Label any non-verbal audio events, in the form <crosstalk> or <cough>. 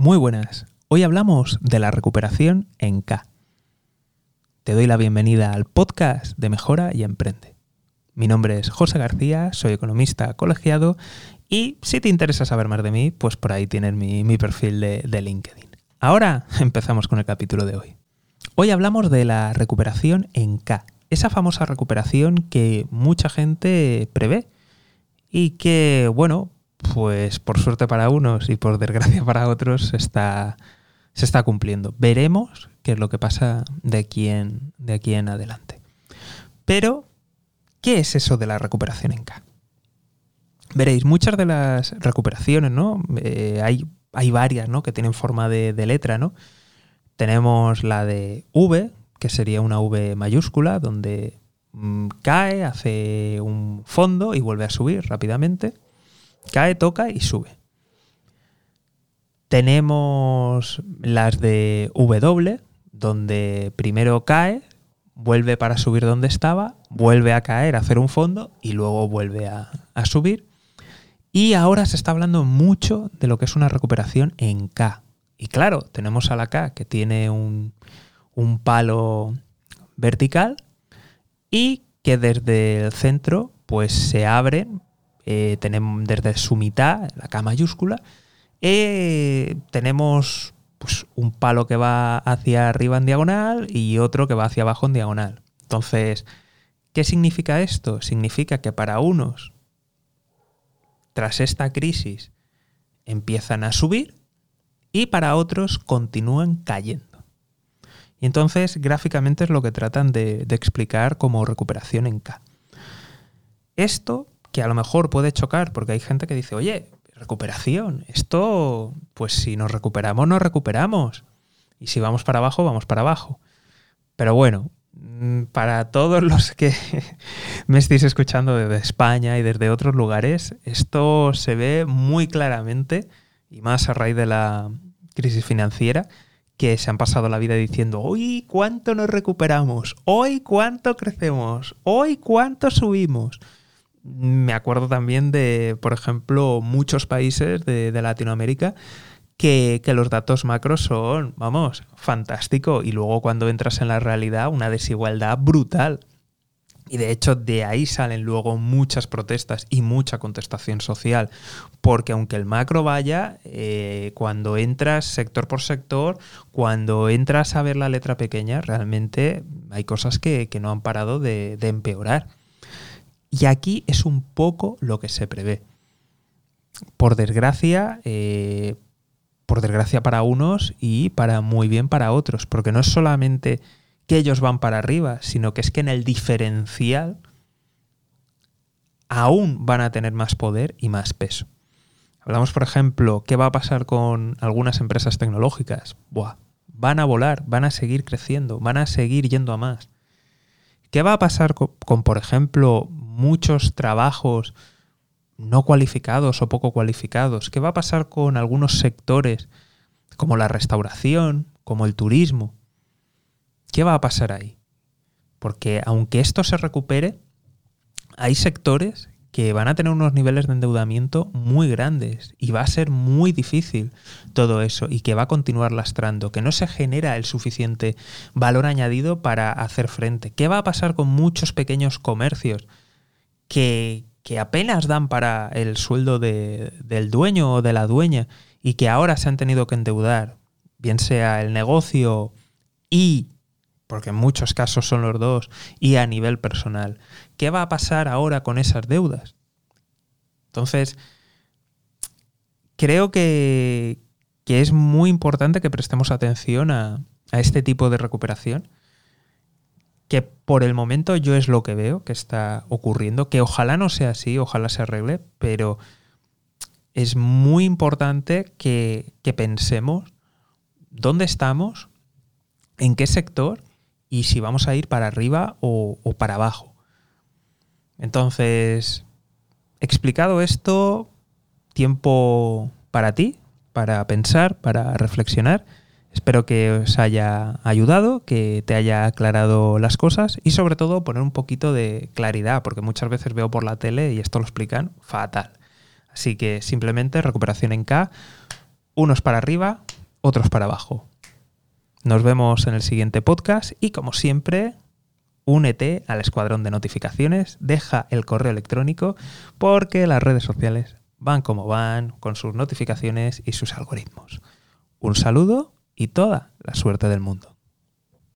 Muy buenas. Hoy hablamos de la recuperación en K. Te doy la bienvenida al podcast de Mejora y Emprende. Mi nombre es José García, soy economista colegiado y si te interesa saber más de mí, pues por ahí tienes mi, perfil de, de LinkedIn. Ahora <laughs> empezamos con el capítulo de hoy. Hoy hablamos de la recuperación en K, esa famosa recuperación que mucha gente prevé y que, bueno, pues por suerte para unos y por desgracia <laughs> para otros está, se está cumpliendo. Veremos qué es lo que pasa de aquí en, de aquí en adelante. Pero, ¿qué es eso de la recuperación en K? Veréis, muchas de las recuperaciones, ¿no? Eh, hay, hay varias, ¿no? Que tienen forma de, de letra, ¿no? Tenemos la de V, que sería una V mayúscula, donde mm, cae, hace un fondo y vuelve a subir rápidamente. Cae, toca y sube. Tenemos las de W, donde primero cae, vuelve para subir donde estaba, vuelve a caer, hacer un fondo y luego vuelve a, a subir. Y ahora se está hablando mucho de lo que es una recuperación en K. Y claro, tenemos a la K que tiene un, un palo vertical y que desde el centro pues se abre eh, tenemos desde su mitad, la K mayúscula, eh, tenemos pues, un palo que va hacia arriba en diagonal y otro que va hacia abajo en diagonal. Entonces, ¿qué significa esto? Significa que para unos, tras esta crisis, empiezan a subir y para otros continúan cayendo. Y entonces, gráficamente es lo que tratan de, de explicar como recuperación en K. Esto que a lo mejor puede chocar, porque hay gente que dice, oye, recuperación, esto, pues si nos recuperamos, nos recuperamos. Y si vamos para abajo, vamos para abajo. Pero bueno, mm, para todos los que <laughs> me estéis escuchando desde España y desde otros lugares, esto se ve muy claramente, y más a raíz de la crisis financiera, que se han pasado la vida diciendo, hoy cuánto nos recuperamos, hoy cuánto crecemos, hoy cuánto subimos me acuerdo también de, por ejemplo, muchos países de, Latinoamérica que, los datos macros son, vamos, fantástico. Y luego cuando entras en la realidad, una desigualdad brutal. Y de hecho de ahí salen luego muchas protestas y mucha contestación social, porque aunque el macro vaya, eh, cuando entras sector por sector, cuando entras a ver la letra pequeña, realmente hay cosas que, no han parado de empeorar. Y aquí es un poco lo que se prevé. Por desgracia, eh, por desgracia para unos y para muy bien para otros, porque no es solamente que ellos van para arriba, sino que es que en el diferencial aún van a tener más poder y más peso. Hablamos, por ejemplo, qué va a pasar con algunas empresas tecnológicas. Buah, van a volar, van a seguir creciendo, van a seguir yendo a más. ¿Qué va a pasar con por ejemplo, muchos trabajos no cualificados o poco cualificados? ¿Qué va a pasar con algunos sectores como la restauración, como el turismo? ¿Qué va a pasar ahí? Porque aunque esto se recupere, hay sectores que van a tener unos niveles de endeudamiento muy grandes y va a ser muy difícil todo eso y que va a continuar lastrando, que no se genera el suficiente valor añadido para hacer frente. ¿Qué va a pasar con muchos pequeños comercios que, apenas dan para el sueldo del dueño o de la dueña y que ahora se han tenido que endeudar, bien sea el negocio y, porque en muchos casos son los dos, y a nivel personal. ¿Qué va a pasar ahora con esas deudas? Entonces, creo que, es muy importante que prestemos atención a, a este tipo de recuperación que por el momento yo es lo que veo que está ocurriendo, que ojalá no sea así, ojalá se arregle, pero es muy importante que, pensemos dónde estamos, en qué sector y si vamos a ir para arriba o, o para abajo. Entonces, explicado esto, tiempo para ti, para pensar, para reflexionar. Espero que os haya ayudado, que te haya aclarado las cosas y sobre todo poner un poquito de claridad, porque muchas veces veo por la tele y esto lo explican fatal. Así que simplemente recuperación en K, unos para arriba, otros para abajo. Nos vemos en el siguiente podcast y como siempre, únete al escuadrón de notificaciones, deja el correo electrónico porque las redes sociales van como van con sus notificaciones y sus algoritmos. Un saludo y toda la suerte del mundo.